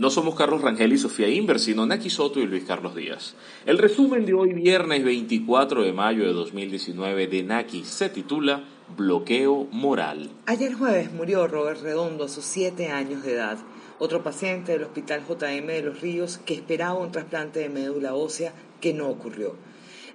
No somos Carlos Rangel y Sofía Inver, sino Naki Soto y Luis Carlos Díaz. El resumen de hoy, viernes 24 de mayo de 2019, de Naki se titula Bloqueo Moral. Ayer jueves murió Robert Redondo a sus 7 años de edad, otro paciente del Hospital JM de Los Ríos que esperaba un trasplante de médula ósea que no ocurrió.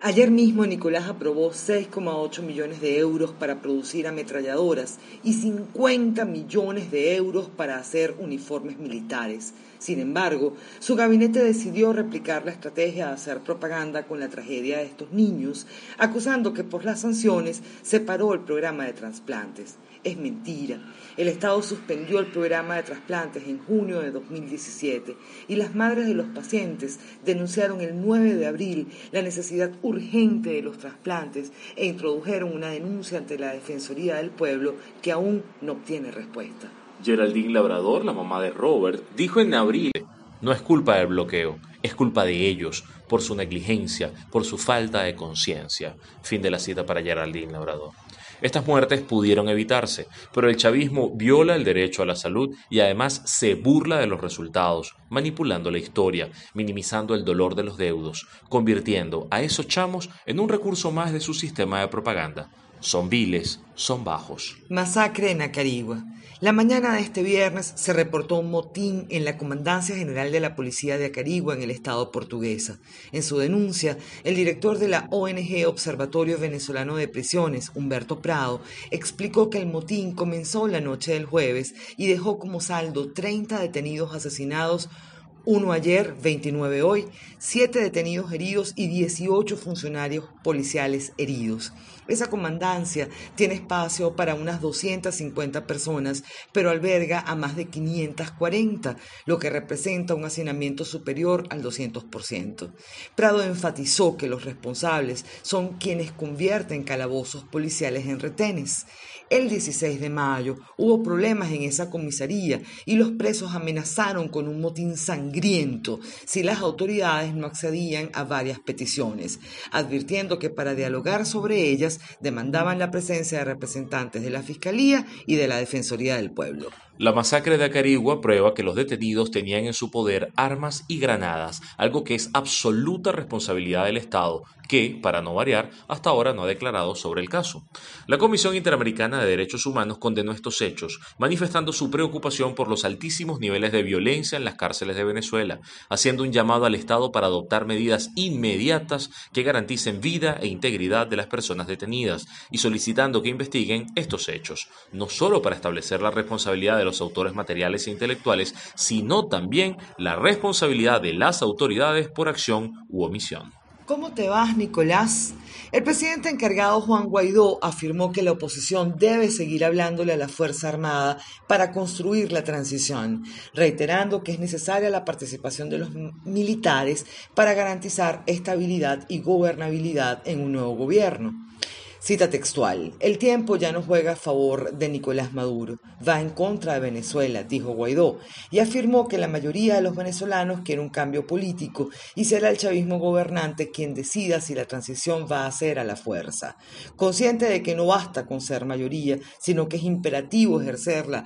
Ayer mismo Nicolás aprobó 6,8 millones de euros para producir ametralladoras y 50 millones de euros para hacer uniformes militares. Sin embargo, su gabinete decidió replicar la estrategia de hacer propaganda con la tragedia de estos niños, acusando que por las sanciones se paró el programa de trasplantes. Es mentira. El Estado suspendió el programa de trasplantes en junio de 2017 y las madres de los pacientes denunciaron el 9 de abril la necesidad urgente de los trasplantes e introdujeron una denuncia ante la Defensoría del Pueblo que aún no obtiene respuesta. Geraldine Labrador, la mamá de Robert, dijo en abril, no es culpa del bloqueo, es culpa de ellos, por su negligencia, por su falta de conciencia. Fin de la cita para Geraldine Labrador. Estas muertes pudieron evitarse, pero el chavismo viola el derecho a la salud y además se burla de los resultados, manipulando la historia, minimizando el dolor de los deudos, convirtiendo a esos chamos en un recurso más de su sistema de propaganda. Son viles, son bajos. Masacre en Acarigua. La mañana de este viernes se reportó un motín en la Comandancia General de la Policía de Acarigua en el estado portuguesa. En su denuncia, el director de la ONG Observatorio Venezolano de Prisiones, Humberto Prado, explicó que el motín comenzó la noche del jueves y dejó como saldo 30 detenidos asesinados uno ayer, 29 hoy, siete detenidos heridos y 18 funcionarios policiales heridos. Esa comandancia tiene espacio para unas 250 personas, pero alberga a más de 540, lo que representa un hacinamiento superior al 200%. Prado enfatizó que los responsables son quienes convierten calabozos policiales en retenes. El 16 de mayo hubo problemas en esa comisaría y los presos amenazaron con un motín sangriento si las autoridades no accedían a varias peticiones, advirtiendo que para dialogar sobre ellas demandaban la presencia de representantes de la Fiscalía y de la Defensoría del Pueblo. La masacre de Acarigua prueba que los detenidos tenían en su poder armas y granadas, algo que es absoluta responsabilidad del Estado, que, para no variar, hasta ahora no ha declarado sobre el caso. La Comisión Interamericana de Derechos Humanos condenó estos hechos, manifestando su preocupación por los altísimos niveles de violencia en las cárceles de Venezuela, haciendo un llamado al Estado para adoptar medidas inmediatas que garanticen vida e integridad de las personas detenidas y solicitando que investiguen estos hechos, no solo para establecer la responsabilidad de los autores materiales e intelectuales, sino también la responsabilidad de las autoridades por acción u omisión. ¿Cómo te vas, Nicolás? El presidente encargado Juan Guaidó afirmó que la oposición debe seguir hablándole a la Fuerza Armada para construir la transición, reiterando que es necesaria la participación de los militares para garantizar estabilidad y gobernabilidad en un nuevo gobierno. Cita textual, el tiempo ya no juega a favor de Nicolás Maduro, va en contra de Venezuela, dijo Guaidó, y afirmó que la mayoría de los venezolanos quiere un cambio político y será el chavismo gobernante quien decida si la transición va a ser a la fuerza. Consciente de que no basta con ser mayoría, sino que es imperativo ejercerla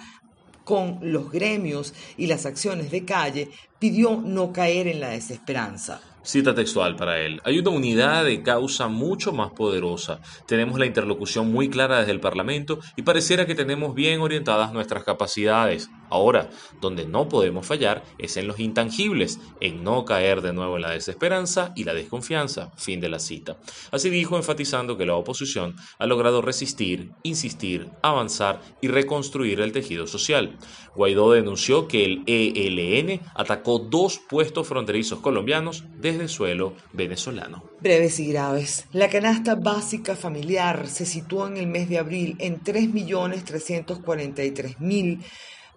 con los gremios y las acciones de calle, pidió no caer en la desesperanza. Cita textual para él. Hay una unidad de causa mucho más poderosa. Tenemos la interlocución muy clara desde el Parlamento y pareciera que tenemos bien orientadas nuestras capacidades. Ahora, donde no podemos fallar es en los intangibles, en no caer de nuevo en la desesperanza y la desconfianza. Fin de la cita. Así dijo, enfatizando que la oposición ha logrado resistir, insistir, avanzar y reconstruir el tejido social. Guaidó denunció que el ELN atacó dos puestos fronterizos colombianos desde suelo venezolano. Breves y graves. La canasta básica familiar se situó en el mes de abril en 3.343.000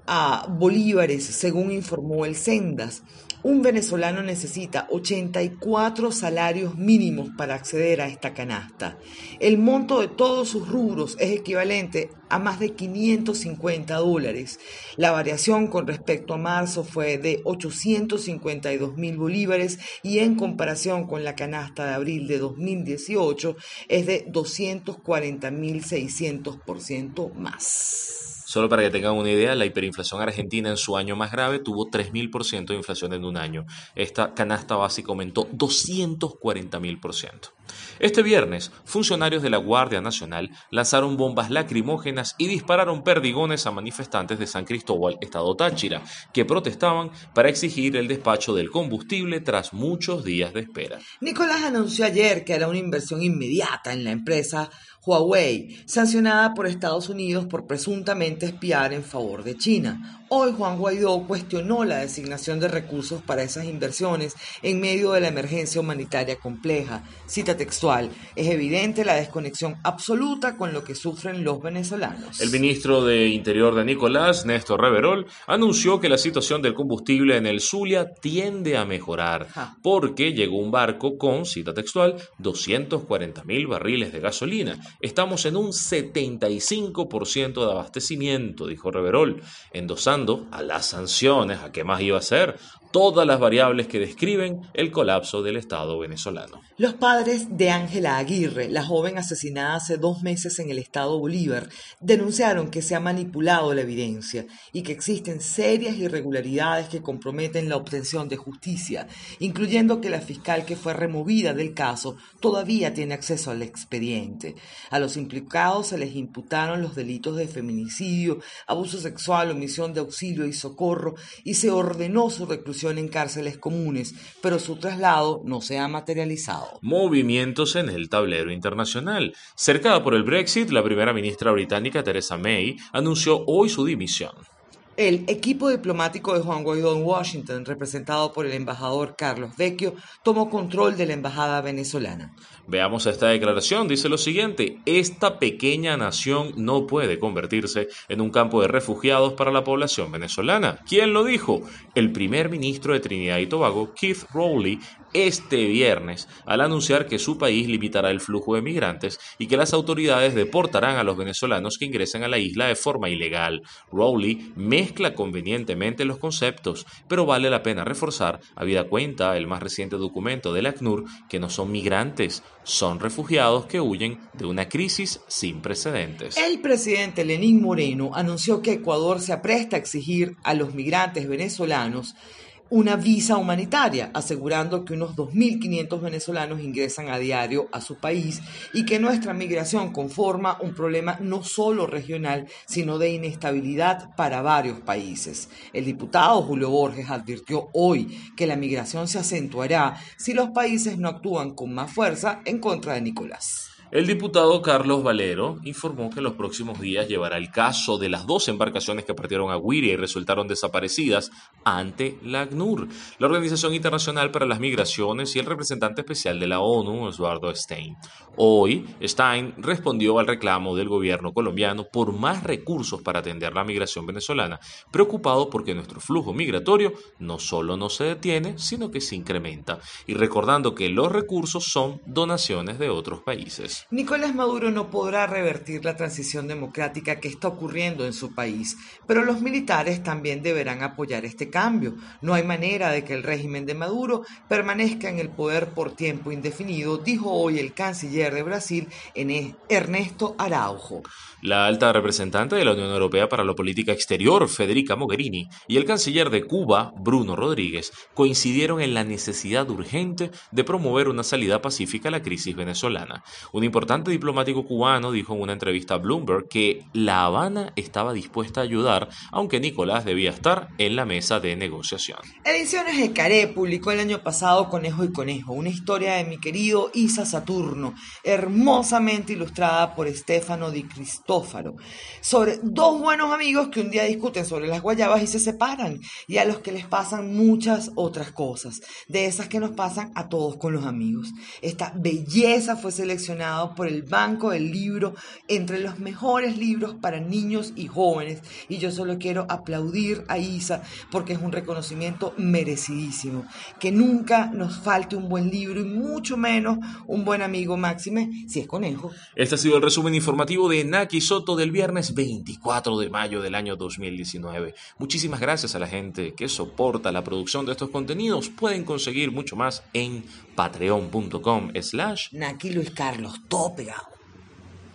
a bolívares, según informó el Sendas. Un venezolano necesita 84 salarios mínimos para acceder a esta canasta. El monto de todos sus rubros es equivalente a más de 550 dólares. La variación con respecto a marzo fue de 852 mil bolívares y en comparación con la canasta de abril de 2018 es de 240 mil 600% más. Solo para que tengan una idea, la hiperinflación argentina en su año más grave tuvo 3.000% de inflación en un año. Esta canasta básica aumentó 240.000%. Este viernes, funcionarios de la Guardia Nacional lanzaron bombas lacrimógenas y dispararon perdigones a manifestantes de San Cristóbal, Estado Táchira, que protestaban para exigir el despacho del combustible tras muchos días de espera. Nicolás anunció ayer que hará una inversión inmediata en la empresa Huawei, sancionada por Estados Unidos por presuntamente espiar en favor de China. Hoy Juan Guaidó cuestionó la designación de recursos para esas inversiones en medio de la emergencia humanitaria compleja. Cita textual, es evidente la desconexión absoluta con lo que sufren los venezolanos. El ministro de Interior de Nicolás, Néstor Reverol, anunció que la situación del combustible en el Zulia tiende a mejorar porque llegó un barco con, cita textual, 240 mil barriles de gasolina. Estamos en un 75% de abastecimiento, dijo Reverol, endosando a las sanciones, a qué más iba a ser, todas las variables que describen el colapso del Estado venezolano. Los padres de Ángela Aguirre, la joven asesinada hace dos meses en el Estado Bolívar, denunciaron que se ha manipulado la evidencia y que existen serias irregularidades que comprometen la obtención de justicia, incluyendo que la fiscal que fue removida del caso todavía tiene acceso al expediente. A los implicados se les imputaron los delitos de feminicidio, abuso sexual, omisión de auxilio y socorro y se ordenó su reclusión en cárceles comunes, pero su traslado no se ha materializado. Movimientos en el tablero internacional. Cercada por el Brexit, la primera ministra británica Theresa May anunció hoy su dimisión. El equipo diplomático de Juan Guaidó en Washington, representado por el embajador Carlos Vecchio, tomó control de la embajada venezolana. Veamos esta declaración, dice lo siguiente, esta pequeña nación no puede convertirse en un campo de refugiados para la población venezolana. ¿Quién lo dijo? El primer ministro de Trinidad y Tobago, Keith Rowley, este viernes al anunciar que su país limitará el flujo de migrantes y que las autoridades deportarán a los venezolanos que ingresen a la isla de forma ilegal. Rowley mezcla convenientemente los conceptos, pero vale la pena reforzar, habida cuenta el más reciente documento del ACNUR, que no son migrantes, son refugiados que huyen de una crisis sin precedentes. El presidente Lenín Moreno anunció que Ecuador se apresta a exigir a los migrantes venezolanos una visa humanitaria, asegurando que unos 2.500 venezolanos ingresan a diario a su país y que nuestra migración conforma un problema no solo regional, sino de inestabilidad para varios países. El diputado Julio Borges advirtió hoy que la migración se acentuará si los países no actúan con más fuerza en contra de Nicolás. El diputado Carlos Valero informó que en los próximos días llevará el caso de las dos embarcaciones que partieron a Guiria y resultaron desaparecidas ante la ACNUR, la Organización Internacional para las Migraciones y el representante especial de la ONU, Osvaldo Stein. Hoy, Stein respondió al reclamo del gobierno colombiano por más recursos para atender la migración venezolana, preocupado porque nuestro flujo migratorio no solo no se detiene, sino que se incrementa, y recordando que los recursos son donaciones de otros países. Nicolás Maduro no podrá revertir la transición democrática que está ocurriendo en su país, pero los militares también deberán apoyar este cambio. No hay manera de que el régimen de Maduro permanezca en el poder por tiempo indefinido, dijo hoy el canciller de Brasil, Ernesto Araujo. La alta representante de la Unión Europea para la Política Exterior, Federica Mogherini, y el canciller de Cuba, Bruno Rodríguez, coincidieron en la necesidad urgente de promover una salida pacífica a la crisis venezolana. Importante diplomático cubano dijo en una entrevista a Bloomberg que La Habana estaba dispuesta a ayudar, aunque Nicolás debía estar en la mesa de negociación. Ediciones de Caré publicó el año pasado Conejo y Conejo, una historia de mi querido Isa Saturno, hermosamente ilustrada por Stefano Di Cristófaro, sobre dos buenos amigos que un día discuten sobre las guayabas y se separan, y a los que les pasan muchas otras cosas, de esas que nos pasan a todos con los amigos. Esta belleza fue seleccionada seleccionado por el Banco del Libro entre los mejores libros para niños y jóvenes. Y yo solo quiero aplaudir a Isa porque es un reconocimiento merecidísimo. Que nunca nos falte un buen libro y mucho menos un buen amigo máxime si es conejo. Este ha sido el resumen informativo de Naki Soto del viernes 24 de mayo del año 2019. Muchísimas gracias a la gente que soporta la producción de estos contenidos. Pueden conseguir mucho más en patreon.com slash Naki Luis Carlos, utópica.